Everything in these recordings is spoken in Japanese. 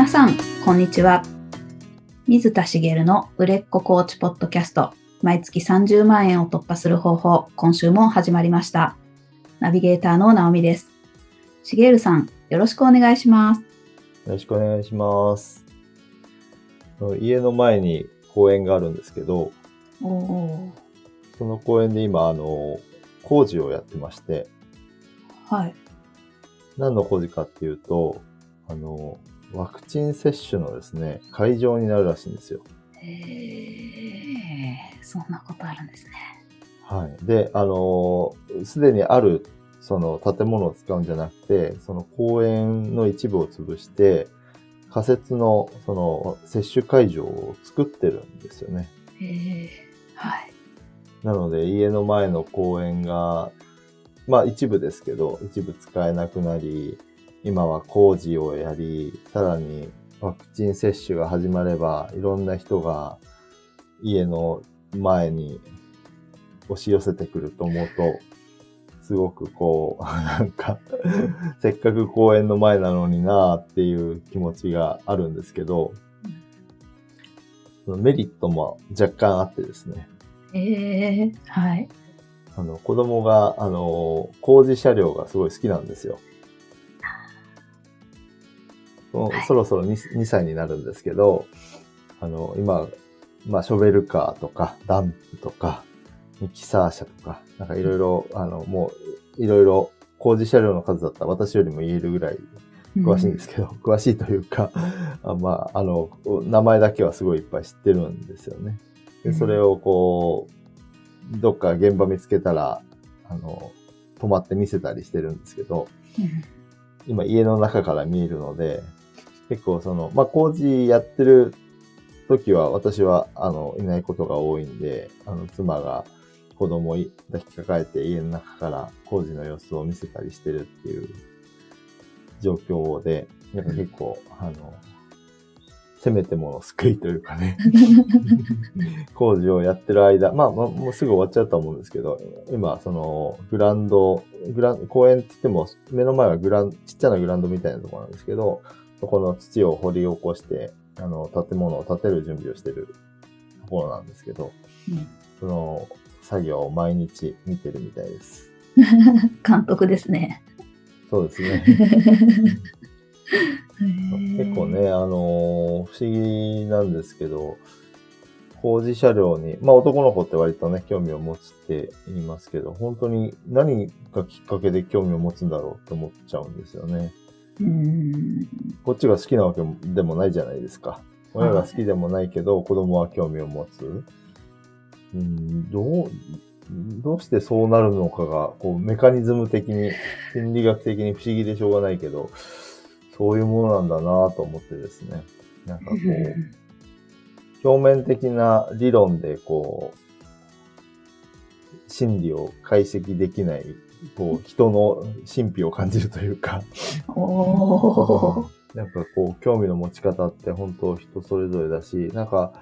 皆さん、こんにちは。水田茂の売れっ子コーチポッドキャスト、毎月30万円を突破する方法、今週も始まりました。ナビゲーターの直美です。茂さん、よろしくお願いします。よろしくお願いします。家の前に公園があるんですけど、おおその公園で今、あの、工事をやってまして、はい。何の工事かっていうと、あの、ワクチン接種のですね、会場になるらしいんですよ。へえ、そんなことあるんですね。はい。で、あの、すでにある、その建物を使うんじゃなくて、その公園の一部を潰して、仮設の、その、接種会場を作ってるんですよね。へえ、はい。なので、家の前の公園が、まあ一部ですけど、一部使えなくなり、今は工事をやり、さらにワクチン接種が始まれば、いろんな人が家の前に押し寄せてくると思うと、すごくこう、なんか、せっかく公園の前なのになっていう気持ちがあるんですけど、メリットも若干あってですね。へえ、はい。あの、子供が、あの、工事車両がすごい好きなんですよ。はい。そろそろ 2, 2歳になるんですけど、あの、今、まあ、ショベルカーとか、ダンプとか、ミキサー車とか、なんかいろいろ、あの、もう、いろいろ工事車両の数だったら私よりも言えるぐらい詳しいんですけど、詳しいというか、あまあ、あの、名前だけはすごいいっぱい知ってるんですよね。で、それをこう、どっか現場見つけたら、あの、止まって見せたりしてるんですけど、うん。今家の中から見えるので、結構その、まあ、工事やってる時は私は、あの、いないことが多いんで、あの、妻が子供を抱きかかえて家の中から工事の様子を見せたりしてるっていう状況で、なんか結構、あの、せめてもの救いというかね、工事をやってる間、まあ、まあもうすぐ終わっちゃうと思うんですけど、今、その、グラウンド、グラン公園って言っても、目の前はグラン、ちっちゃなグラウンドみたいなところなんですけど、そこの土を掘り起こして、あの、建物を建てる準備をしてるところなんですけど、うんその、作業を毎日見てるみたいです。監督ですね。そうですね。結結構。ね、あのー不思議なんですけど、工事車両に、まあ男の子って割とね、興味を持つって言いますけど、本当に何がきっかけで興味を持つんだろうって思っちゃうんですよね。うん。こっちが好きなわけでもないじゃないですか。親が好きでもないけど、子供は興味を持つ。うん、どう、どうしてそうなるのかが、こう、メカニズム的に、心理学的に不思議でしょうがないけど、そういうものなんだなと思ってですね。なんかこう、表面的な理論でこう、心理を解析できない、こう、人の神秘を感じるというか。なんかこう、興味の持ち方って本当人それぞれだし、なんか、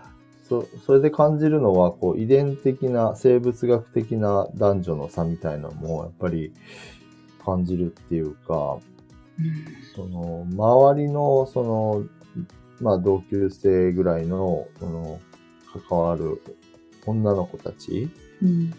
そ、それで感じるのは、こう、遺伝的な、生物学的な男女の差みたいなのも、やっぱり感じるっていうか、その、周りの、その、まあ、同級生ぐらいの、その、関わる女の子たち、うん。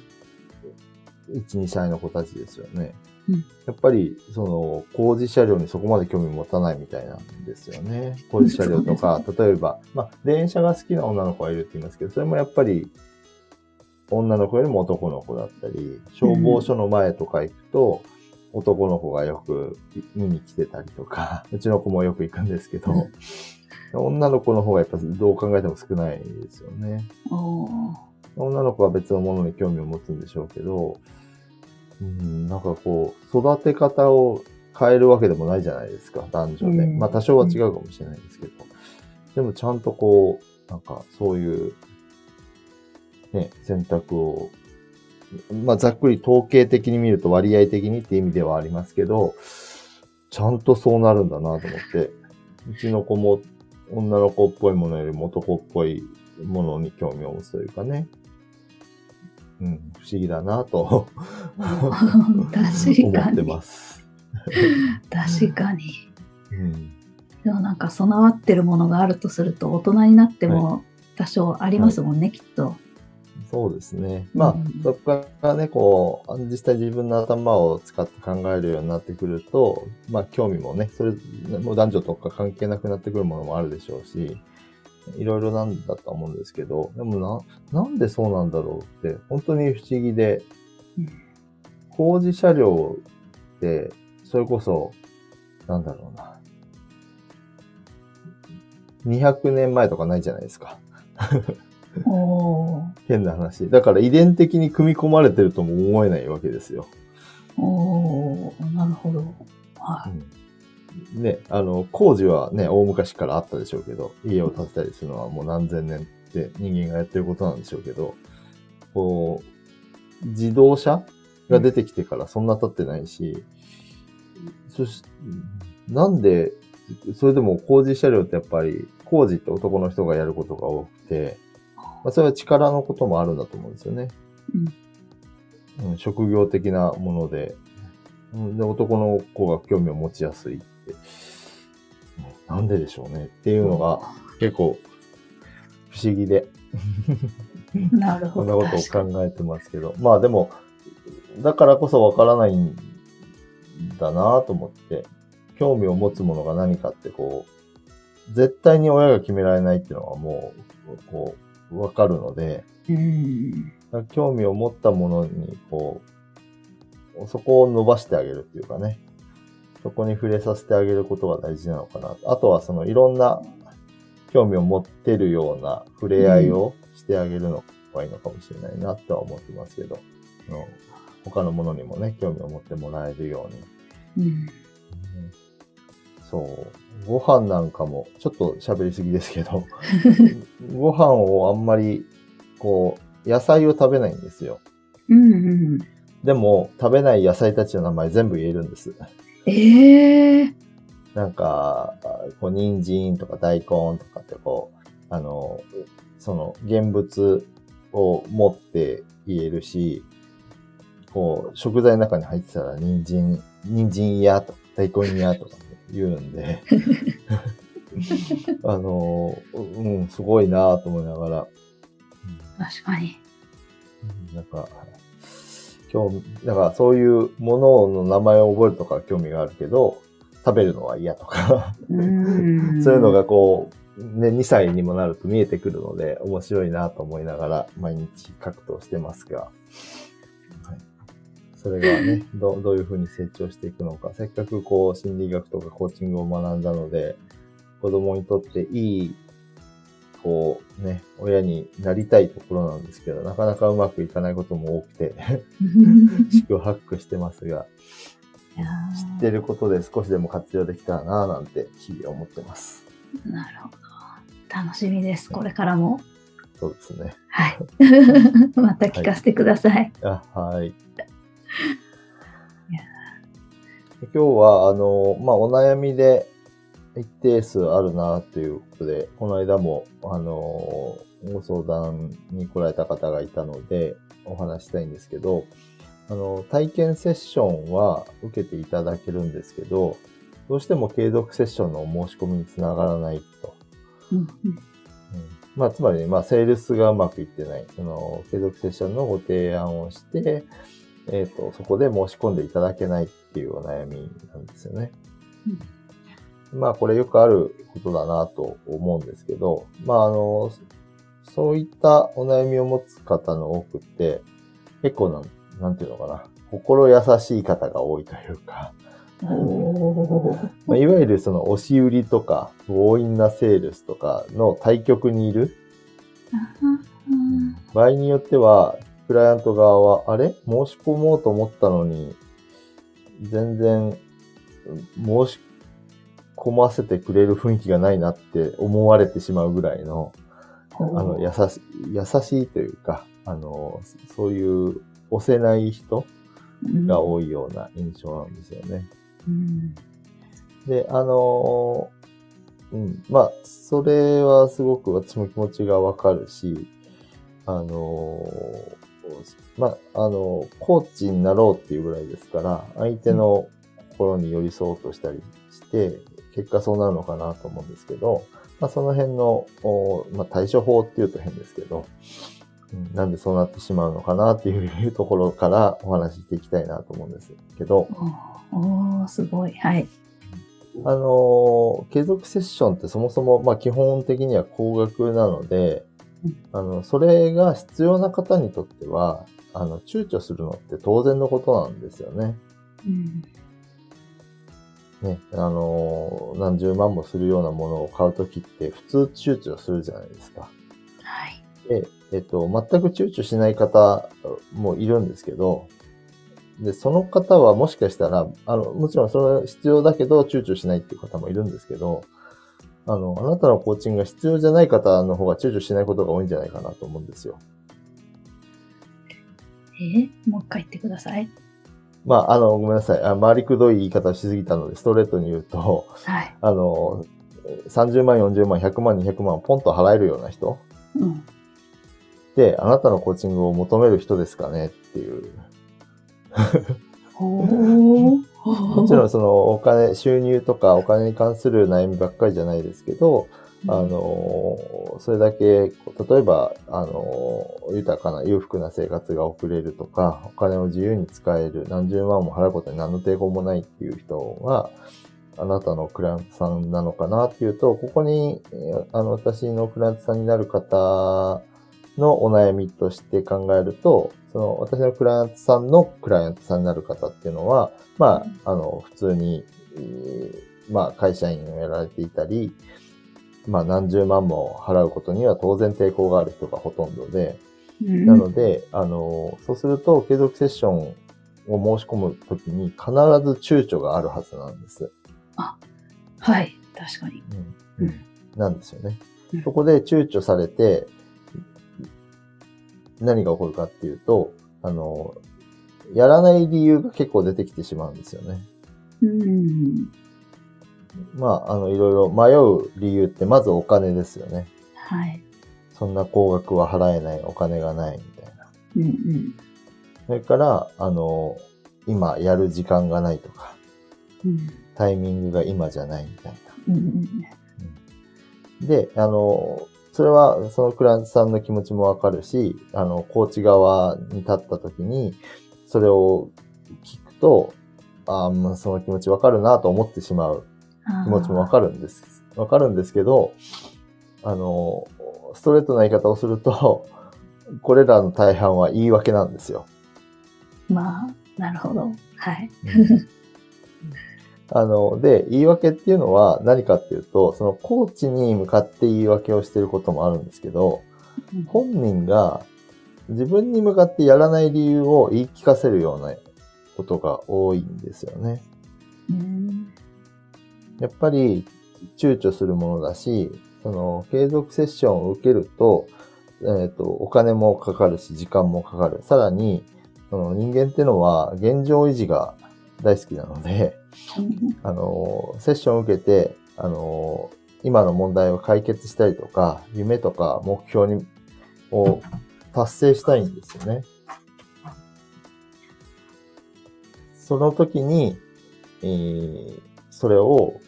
1、2歳の子たちですよね。うんやっぱり、その、工事車両にそこまで興味持たないみたいなんですよね。工事車両とか、例えば、まあ、電車が好きな女の子がいるって言いますけど、それもやっぱり、女の子よりも男の子だったり、消防署の前とか行くと、男の子がよく見に来てたりとか、うちの子もよく行くんですけど、女の子の方がやっぱどう考えても少ないですよね。女の子は別のものに興味を持つんでしょうけど、うん、なんかこう、育て方を変えるわけでもないじゃないですか、男女で。うんまあ多少は違うかもしれないですけど。でもちゃんとこう、なんかそういう、ね、選択を、まあざっくり統計的に見ると割合的にって意味ではありますけど、ちゃんとそうなるんだなと思って、うちの子も女の子っぽいものよりも男っぽいものに興味を持つというかね。うん、不思議だなと確思かに。ってます。確かに。うん、でもなんか備わってるものがあるとすると大人になっても多少ありますもんね、きっと。そうですね。まあ、うんそこからね、こう、実際自分の頭を使って考えるようになってくると、まあ、興味もね、それ、もう男女とか関係なくなってくるものもあるでしょうし、いろいろなんだと思うんですけど、でもな、なんでそうなんだろうって、本当に不思議で、うん工事車両って、それこそ、なんだろうな。200年前とかないじゃないですか。変な話。だから遺伝的に組み込まれてるとも思えないわけですよ。おーなるほど。はね、あの、工事はね、大昔からあったでしょうけど、家を建てたりするのはもう何千年って人間がやってることなんでしょうけど、こう、自動車が出てきてからそんな経ってないし、そし、なんで、それでも工事車両ってやっぱり、工事って男の人がやることが多くて、まあ、それは力のこともあるんだと思うんですよね。うん、職業的なもので、うんで、男の子が興味を持ちやすいなんででしょうねっていうのが結構不思議で、なるほど。こんなことを考えてますけど、まあでも、だからこそわからないんだなと思って、興味を持つものが何かってこう、絶対に親が決められないっていうのはもう、こう、わかるので、うん。興味を持ったものに、こう、そこを伸ばしてあげるっていうかね、そこに触れさせてあげることが大事なのかな。あとはそのいろんな興味を持ってるような触れ合いをしてあげるのがいいのかもしれないなとは思ってますけど、あの他のものにもね、興味を持ってもらえるように。うん。そう。ご飯なんかも、ちょっと喋りすぎですけど、ご飯をあんまり、こう、野菜を食べないんですよ。うんうん。でも、食べない野菜たちの名前全部言えるんです。ええなんか、こう、人参とか大根とかってこう、あの、その、現物を持って言えるし、こう、食材の中に入ってたら、人参、人参やとか、大根やとか言うんで、あの、うん、すごいなと思いながら、確かに。うんなんか、興味、だからそういうものの名前を覚えるとかは興味があるけど、食べるのは嫌とか、うん。そういうのがこう、ね、2歳にもなると見えてくるので、面白いなと思いながら毎日格闘してますが、はい、それがねど、どういうふうに成長していくのか、せっかくこう、心理学とかコーチングを学んだので、子供にとっていい、こうね、親になりたいところなんですけど、なかなかうまくいかないことも多くて、四苦八苦してますが、知ってることで少しでも活用できたらなぁなんて日々思ってます。ーなるほど。楽しみです。これからも。そうですね。はい。また聞かせてください。あ、はい。や今日は、あの、まあ、お悩みで一定数あるなということで、この間も、あの、ご相談に来られた方がいたので、お話したいんですけど、あの、体験セッションは受けていただけるんですけど、どうしても継続セッションのお申し込みにつながらないと。うんうんうんまあ、つまりね、まあ、セールスがうまくいってない。その、継続セッションのご提案をして、えっ、と、そこで申し込んでいただけないっていうお悩みなんですよね。まあ、これよくあることだなと思うんですけど、まあ、あの、そういったお悩みを持つ方の多くって、結構なん、なんていうのかな、心優しい方が多いというか、まあ、いわゆるその押し売りとか強引なセールスとかの対極にいる。うん場合によっては、クライアント側は、あれ？申し込もうと思ったのに、全然申し込ませてくれる雰囲気がないなって思われてしまうぐらいの、あの、優し優しいというか、あの、そういう押せない人が多いような印象なんですよね。うん。で、あのーうん、まあ、それはすごく私も気持ちがわかるし、あのーまあ、あのコーチになろうっていうぐらいですから、相手の心に寄り添おうとしたりして、結果そうなるのかなと思うんですけど、まあ、その辺の、おまあ、対処法っていうと変ですけど、うん、なんでそうなってしまうのかなっていうところからお話ししていきたいなと思うんですけど、おおすごい。はい。あのー継続セッションってそもそも、まあ、基本的には高額なのでうん、あの、それが必要な方にとっては、あの、躊躇するのって当然のことなんですよね。うん。ね、あのー何十万もするようなものを買うときって普通躊躇するじゃないですか。はい。で、えっと、全く躊躇しない方もいるんですけど、で、その方はもしかしたら、あの、もちろんそれ必要だけど躊躇しないっていう方もいるんですけど、あの、あなたのコーチングが必要じゃない方の方が躊躇しないことが多いんじゃないかなと思うんですよ。え？ーもう一回言ってください。まあ、あの、ごめんなさい。あ回りくどい言い方をしすぎたので、ストレートに言うと、はい。あの、30万、40万、100万、200万ポンと払えるような人うん。で、あなたのコーチングを求める人ですかねっていう。もちろんそのお金、収入とかお金に関する悩みばっかりじゃないですけど、あの、それだけ、例えば、あの、豊かな裕福な生活が送れるとか、お金を自由に使える、何十万も払うことに何の抵抗もないっていう人が、あなたのクライアントさんなのかなっていうと、ここに、えーあの、私のクライアントさんになる方のお悩みとして考えると、その、私のクライアントさんのクライアントさんになる方っていうのは、まあ、あの、普通に、えーまあ、会社員をやられていたり、まあ、何十万も払うことには当然抵抗がある人がほとんどで、うんなので、あの、そうすると、継続セッションを申し込むときに必ず躊躇があるはずなんです。はい。確かに。うんうんなんですよねうん。そこで躊躇されて、何が起こるかっていうと、あの、やらない理由が結構出てきてしまうんですよね。うん。まあ、あの、いろいろ迷う理由って、まずお金ですよね。はい。そんな高額は払えない、お金がないみたいな。うんうん。それから、あの、今やる時間がないとか、うんタイミングが今じゃないみたいな。うんうんで、あの、それはそのクラントさんの気持ちもわかるし、あの、コーチ側に立った時に、それを聞くと、ああその気持ちわかるなと思ってしまう気持ちもわかるんです。わかるんですけど、あの、ストレートな言い方をすると、これらの大半は言い訳なんですよ。まあ、なるほど。はい。あの、で、言い訳っていうのは何かっていうと、そのコーチに向かって言い訳をしてることもあるんですけど、本人が自分に向かってやらない理由を言い聞かせるようなことが多いんですよね。うんやっぱり躊躇するものだし、その継続セッションを受けると、えっ、と、お金もかかるし、時間もかかる。さらに、その人間っていうのは現状維持が大好きなので、あの、セッションを受けて、あの、今の問題を解決したりとか、夢とか目標に、を達成したいんですよね。その時に、えーそれを、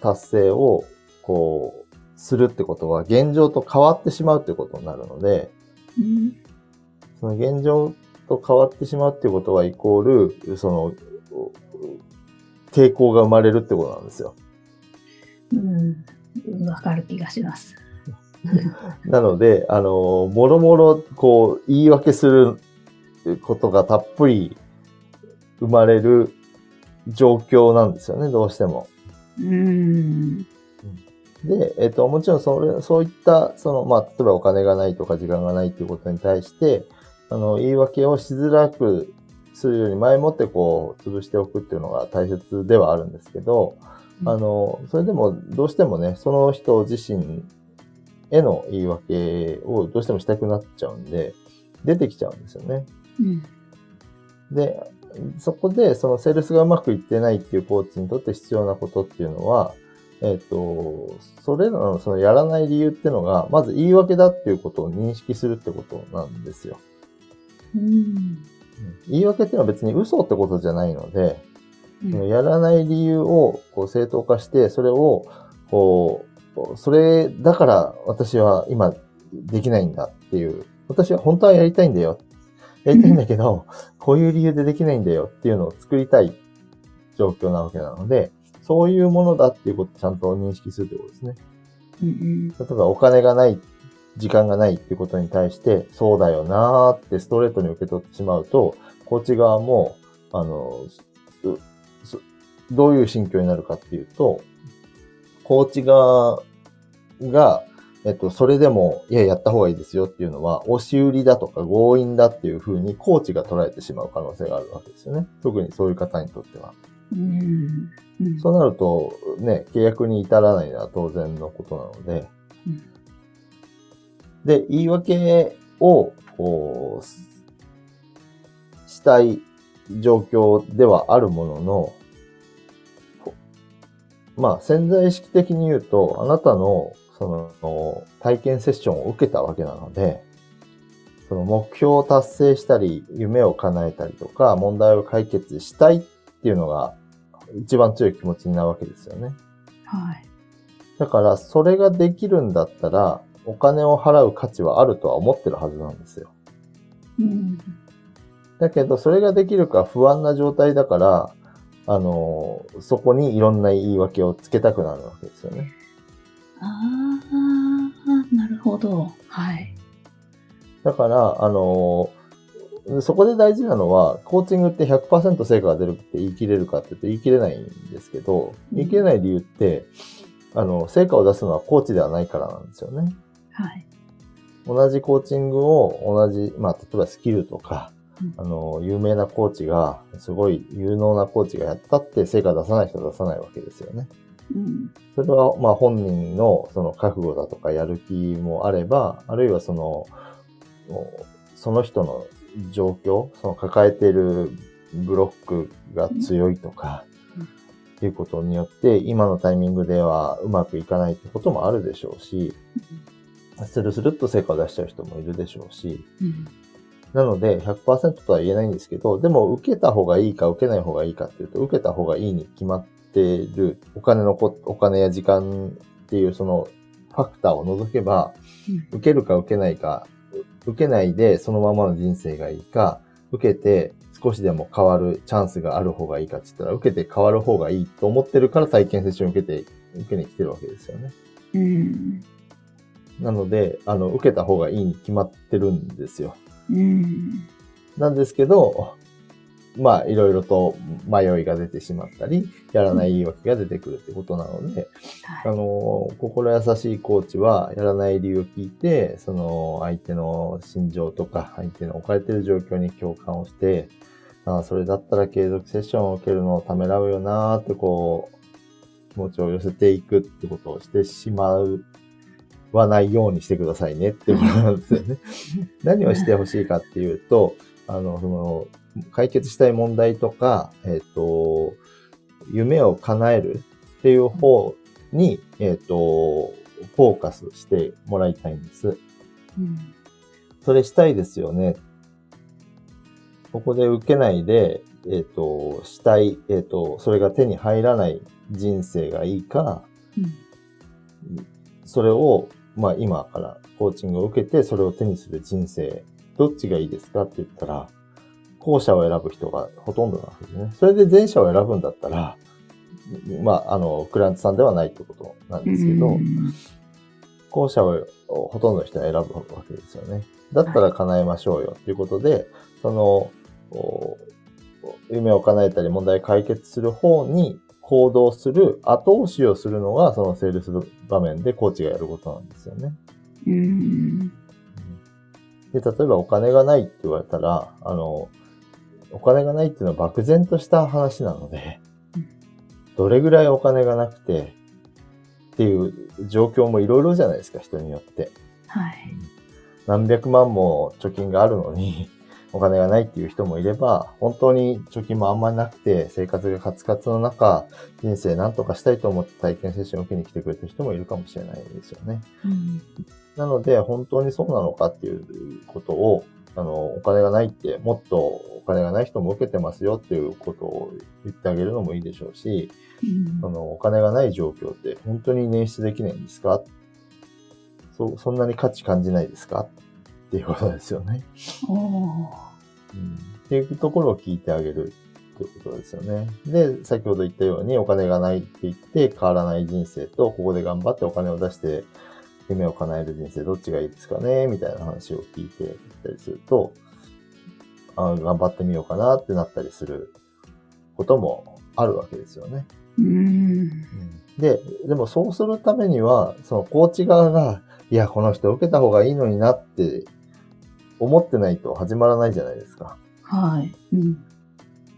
達成を、こう、するってことは、現状と変わってしまうってことになるので、うんその現状と変わってしまうっていうことは、イコール、その、抵抗が生まれるってことなんですよ。うん。わかる気がします。なので、あの、もろもろ、こう、言い訳することがたっぷり生まれる状況なんですよね、どうしても。うん。で、えっと、もちろんそれ、そういった、その、まあ、例えばお金がないとか時間がないっていうことに対して、あの、言い訳をしづらくするより前もってこう、潰しておくっていうのが大切ではあるんですけど、あの、それでもどうしてもね、その人自身への言い訳をどうしてもしたくなっちゃうんで、出てきちゃうんですよね。うん。で、そこでそのセールスがうまくいってないっていうコーチにとって必要なことっていうのは、えっ、と、それらのそのやらない理由っていうのが、まず言い訳だっていうことを認識するってことなんですよ。うん。言い訳っていうのは別に嘘ってことじゃないので、うんやらない理由をこう正当化して、それを、こう、それだから私は今できないんだっていう、私は本当はやりたいんだよ。やりたいんだけど、こういう理由でできないんだよっていうのを作りたい状況なわけなので、そういうものだっていうことをちゃんと認識するということですね。うん例えばお金がない、時間がないっていうことに対して、そうだよなーってストレートに受け取ってしまうと、コーチ側も、あの、どういう心境になるかっていうと、コーチ側が、えっと、それでも、いや、やった方がいいですよっていうのは、押し売りだとか強引だっていうふうに、コーチが捉えてしまう可能性があるわけですよね。特にそういう方にとっては。うんうんそうなると、ね、契約に至らないのは当然のことなので、うんで、言い訳を、こう、すしたい状況ではあるものの、こまあ、潜在意識的に言うと、あなたの、その、体験セッションを受けたわけなので、その目標を達成したり、夢を叶えたりとか、問題を解決したいっていうのが、一番強い気持ちになるわけですよね。はい。だから、それができるんだったら、お金を払う価値はあるとは思ってるはずなんですよ。うんだけど、それができるか不安な状態だから、あの、そこにいろんな言い訳をつけたくなるわけですよね。ああ、ほど。はい。だから、あの、そこで大事なのは、コーチングって100%成果が出るって言い切れるかって言うと言い切れないんですけど、言い切れない理由って、あの、成果を出すのはコーチではないからなんですよね。はい。同じコーチングを同じ、まあ、例えばスキルとか、うんあの、有名なコーチが、すごい有能なコーチがやったって成果出さない人は出さないわけですよね。うん。それは、まあ、本人のその覚悟だとかやる気もあれば、あるいはその、その人の状況、その抱えているブロックが強いとか、うん。っていうことによって、今のタイミングではうまくいかないってこともあるでしょうし、スルスルっと成果を出しちゃう人もいるでしょうし、うん。なので100%とは言えないんですけど、でも受けた方がいいか受けない方がいいかっていうと、受けた方がいいに決まっているお金のこ、お金や時間っていうそのファクターを除けば、受けるか受けないか、う受けないでそのままの人生がいいか、受けて少しでも変わるチャンスがある方がいいかって言ったら、受けて変わる方がいいと思ってるから体験セッションを受けて、受けに来てるわけですよね。うんなので、あの、受けた方がいいに決まってるんですよ。うんなんですけど、まあ、いろいろと迷いが出てしまったり、やらない言い訳が出てくるってことなので、あはいの、心優しいコーチは、やらない理由を聞いて、その、相手の心情とか、相手の置かれている状況に共感をして、ああ、それだったら継続セッションを受けるのをためらうよなーって、こう、気持ちを寄せていくってことをしてしまう、はないようにしてくださいねってことなんですよね。何をしてほしいかっていうと、あの、その、解決したい問題とか、えっ、と、夢を叶えるっていう方に、えっ、と、フォーカスしてもらいたいんです。うんそれしたいですよね。ここで受けないで、えっ、と、したい、えっ、と、それが手に入らない人生がいいか、うんそれを、まあ今からコーチングを受けて、それを手にする人生、どっちがいいですかって言ったら、後者を選ぶ人がほとんどなわけですね。それで前者を選ぶんだったら、まあ、あの、クライアントさんではないってことなんですけど、うん後者をほとんどの人は選ぶわけですよね。だったら叶えましょうよっていうことで、その、お夢を叶えたり問題を解決する方に行動する、後押しをするのが、そのセールス場面でコーチがやることなんですよね。うんで、例えばお金がないって言われたら、あの、お金がないっていうのは漠然とした話なのでうん、どれぐらいお金がなくてっていう状況もいろいろじゃないですか、人によって。はい何百万も貯金があるのに、お金がないっていう人もいれば、本当に貯金もあんまりなくて、生活がカツカツの中、人生何とかしたいと思って体験セッションを受けに来てくれた人もいるかもしれないですよね。うんなので、本当にそうなのかっていうことを、あの、お金がないって、もっとお金がない人も受けてますよっていうことを言ってあげるのもいいでしょうし、うん。そのお金がない状況って本当に捻出できないんですか？そそんなに価値感じないですか？っていうことですよね。うん、っていうところを聞いてあげるっていうことですよね。で、先ほど言ったようにお金がないって言って変わらない人生と、ここで頑張ってお金を出して夢を叶える人生どっちがいいですかねみたいな話を聞いていったりすると、あ頑張ってみようかなってなったりすることもあるわけですよね。うん。で、でもそうするためには、そのコーチ側が、いや、この人受けた方がいいのになって思ってないと始まらないじゃないですか。はい。うん。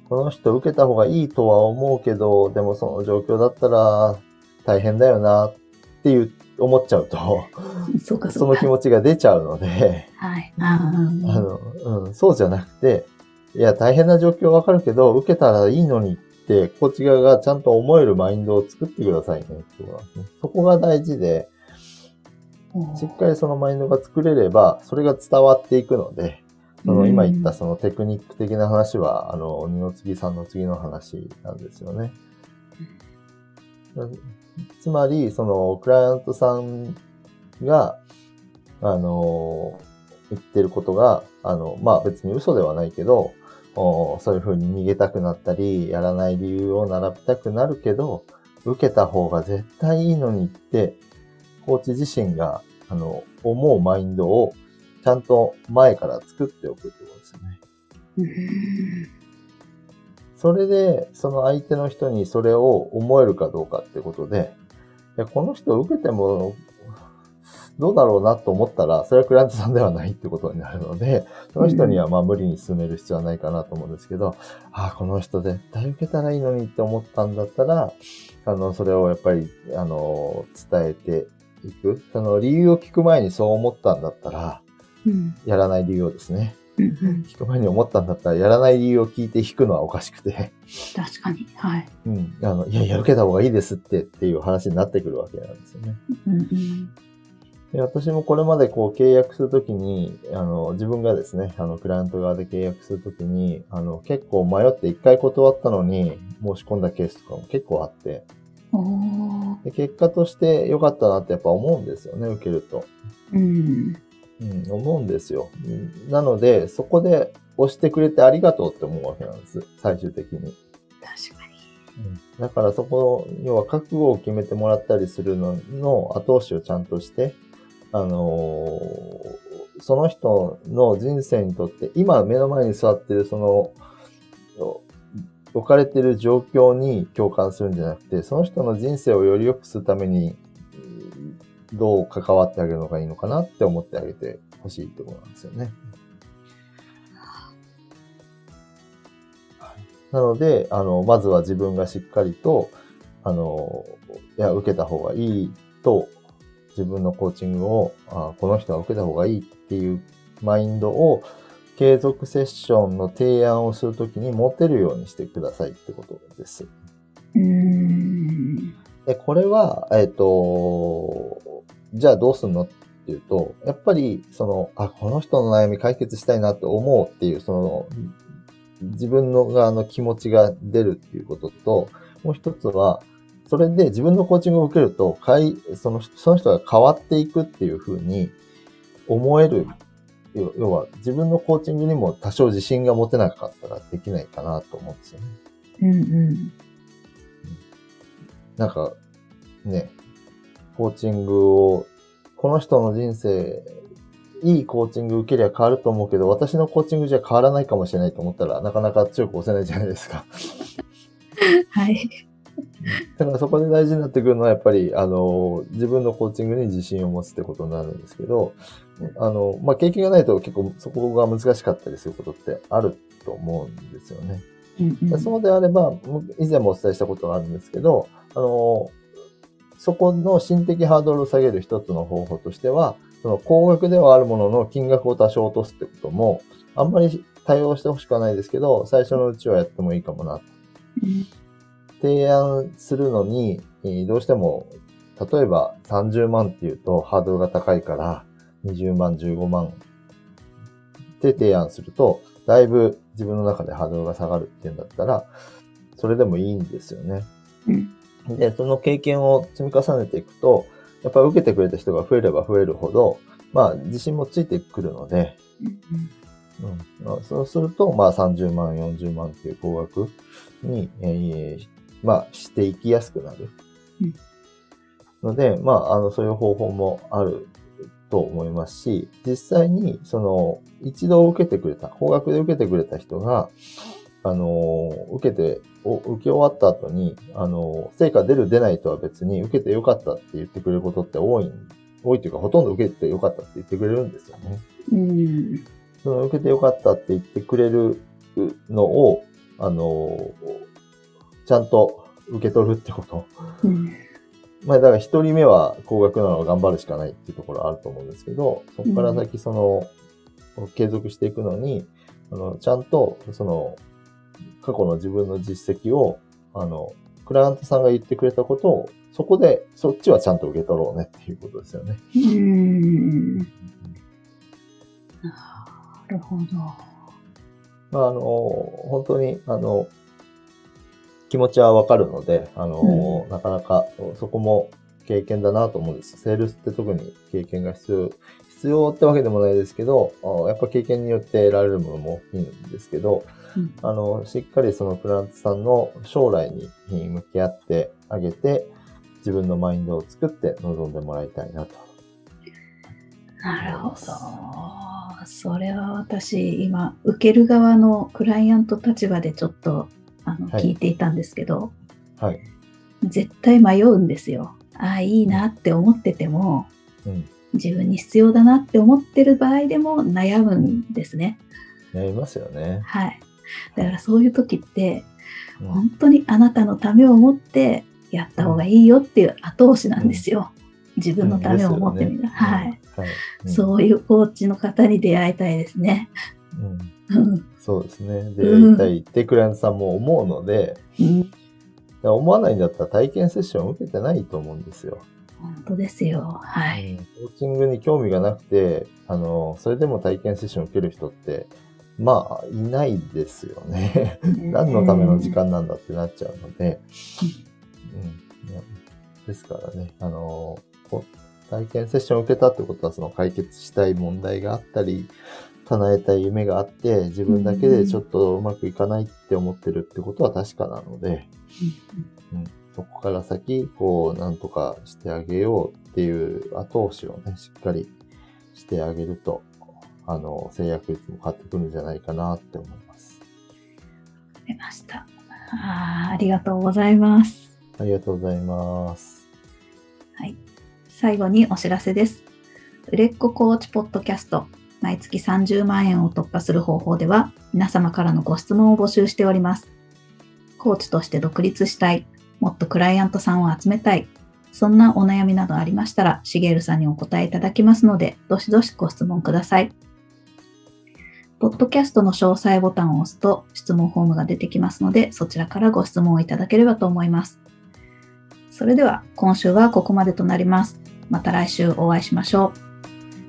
この人受けた方がいいとは思うけど、でもその状況だったら大変だよなっていう思っちゃうと、そそ。の気持ちが出ちゃうので、はい。あの、うん、そうじゃなくて、いや、大変な状況わかるけど、受けたらいいのにって、コーチ側がちゃんと思えるマインドを作ってくださいねってことなんですね。そこが大事で、しっかりそのマインドが作れれば、それが伝わっていくので、その今言ったそのテクニック的な話は、あの、二の次三の次の話なんですよね。つまり、その、クライアントさんが、あの、言ってることが、あの、まあ別に嘘ではないけど、そういうふうに逃げたくなったり、やらない理由を並べたくなるけど、受けた方が絶対いいのにって、コーチ自身が、あの、思うマインドをちゃんと前から作っておくってことですよね。うんそれで、その相手の人にそれを思えるかどうかってことで、いやこの人受けてもどうだろうなと思ったら、それはクライアントさんではないってことになるので、その人にはまあ無理に進める必要はないかなと思うんですけど、ああ、この人絶対受けたらいいのにって思ったんだったら、あの、それをやっぱり、あの、伝えていく。その理由を聞く前にそう思ったんだったら、うんやらない理由をですね。うんうん聞く前に思ったんだったら、やらない理由を聞いて引くのはおかしくて。確かに。はい。うん。あの、いや、いや、受けた方がいいですってっていう話になってくるわけなんですよね。うんうんで私もこれまでこう契約するときに、あの、自分がですね、あの、クライアント側で契約するときに、あの、結構迷って一回断ったのに申し込んだケースとかも結構あって、で結果として良かったなってやっぱ思うんですよね、受けると。うん。うん、思うんですよ。うんなので、そこで押してくれてありがとうって思うわけなんです、最終的に。確かに。だからそこ、要は覚悟を決めてもらったりするのの後押しをちゃんとして、あのーその人の人生にとって、今目の前に座ってるその、置かれてる状況に共感するんじゃなくて、その人の人生をより良くするために、うんどう関わってあげるのがいいのかなって思ってあげてほしいってことなんですよね。なので、あの、まずは自分がしっかりと、あの、いや、受けた方がいいと、自分のコーチングを、あこの人は受けた方がいいっていうマインドを、継続セッションの提案をするときに持てるようにしてくださいってことです。うん。で、これは、えっ、と、じゃあどうすんの？っていうと、やっぱり、その、あ、この人の悩み解決したいなって思うっていう、その、自分の側の気持ちが出るっていうことと、もう一つは、それで自分のコーチングを受けると、かいそのその人が変わっていくっていうふうに思える。要要は、自分のコーチングにも多少自信が持てなかったらできないかなと思うんですよね。うんうん。なんか、ね、コーチングを、この人の人生、いいコーチング受けりゃ変わると思うけど、私のコーチングじゃ変わらないかもしれないと思ったら、なかなか強く押せないじゃないですか。はい。だからそこで大事になってくるのは、やっぱり、あの、自分のコーチングに自信を持つってことになるんですけど、あの、まあ、経験がないと結構そこが難しかったりすることってあると思うんですよね。うんうんそうであれば、以前もお伝えしたことがあるんですけど、あの、そこの心的ハードルを下げる一つの方法としては、その高額ではあるものの金額を多少落とすってことも、あんまり対応してほしくはないですけど、最初のうちはやってもいいかもな。提案するのに、どうしても、例えば30万っていうとハードルが高いから、20万、15万っって提案すると、だいぶ自分の中でハードルが下がるっていうんだったら、それでもいいんですよね。うん。で、その経験を積み重ねていくと、やっぱり受けてくれた人が増えれば増えるほど、まあ、自信もついてくるので、うんまあ、そうすると、まあ、30万、40万っていう高額に、えーまあ、していきやすくなる。うん。ので、まあ、あの、そういう方法もあると思いますし、実際に、その、一度受けてくれた、高額で受けてくれた人が、あの、受けて、お受け終わった後に、あの、成果出る出ないとは別に、受けてよかったって言ってくれることって多いん、多いというか、ほとんど受けてよかったって言ってくれるんですよね。うん。その受けてよかったって言ってくれるのを、あの、ちゃんと受け取るってこと。うん。まあだから一人目は高額なのを頑張るしかないっていうところあると思うんですけど、そこから先その、継続していくのに、あの、ちゃんとその、過去の自分の実績を、あの、クライアントさんが言ってくれたことを、そこで、そっちはちゃんと受け取ろうねっていうことですよね。うん。なるほど。まあ、あの、本当に、あの、気持ちはわかるので、あの、なかなかそこも経験だなと思うんです。セールスって特に経験が必要、必要ってわけでもないですけど、あやっぱ経験によって得られるものも大きいんですけど、うんあの、しっかりそのクライアントさんの将来に向き合ってあげて、自分のマインドを作って臨んでもらいたいなと。なるほど。それは私、今、受ける側のクライアント立場でちょっとあの、はい聞いていたんですけど、はい。絶対迷うんですよ。ああ、いいなって思ってても、うん。自分に必要だなって思ってる場合でも悩むんですね。やりますよね。はい。だからそういう時って、うん本当にあなたのためを思ってやった方がいいよっていう後押しなんですよ。自分のためを思ってみる。はい。。はい。うんそういうコーチの方に出会いたいですね。うんうん。そうですね。で、うん一体言ってクライアントさんも思うので、うん思わないんだったら体験セッションを受けてないと思うんですよ。本当ですよ。はい。コーチングに興味がなくて、あの、それでも体験セッションを受ける人って、まあ、いないですよね。何のための時間なんだってなっちゃうので、うん。ですからね、あの、こ体験セッションを受けたってことは、その解決したい問題があったり、叶えたい夢があって、自分だけでちょっとうまくいかないって思ってるってことは確かなので、うん、そこから先、こう、なんとかしてあげようっていう後押しをね、しっかりしてあげると、あの、制約率も変わってくるんじゃないかなって思います。出ました。あーありがとうございます。ありがとうございます。はい。最後にお知らせです。売れっ子コーチポッドキャスト、毎月30万円を突破する方法では、皆様からのご質問を募集しております。コーチとして独立したい、もっとクライアントさんを集めたい、そんなお悩みなどありましたら、しげるさんにお答えいただきますので、どしどしご質問ください。ポッドキャストの詳細ボタンを押すと質問フォームが出てきますので、そちらからご質問をいただければと思います。それでは今週はここまでとなります。また来週お会いしましょ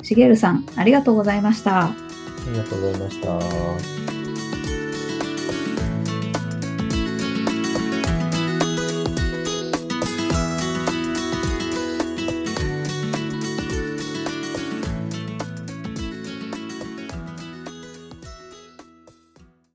う。しげるさん、ありがとうございました。ありがとうございました。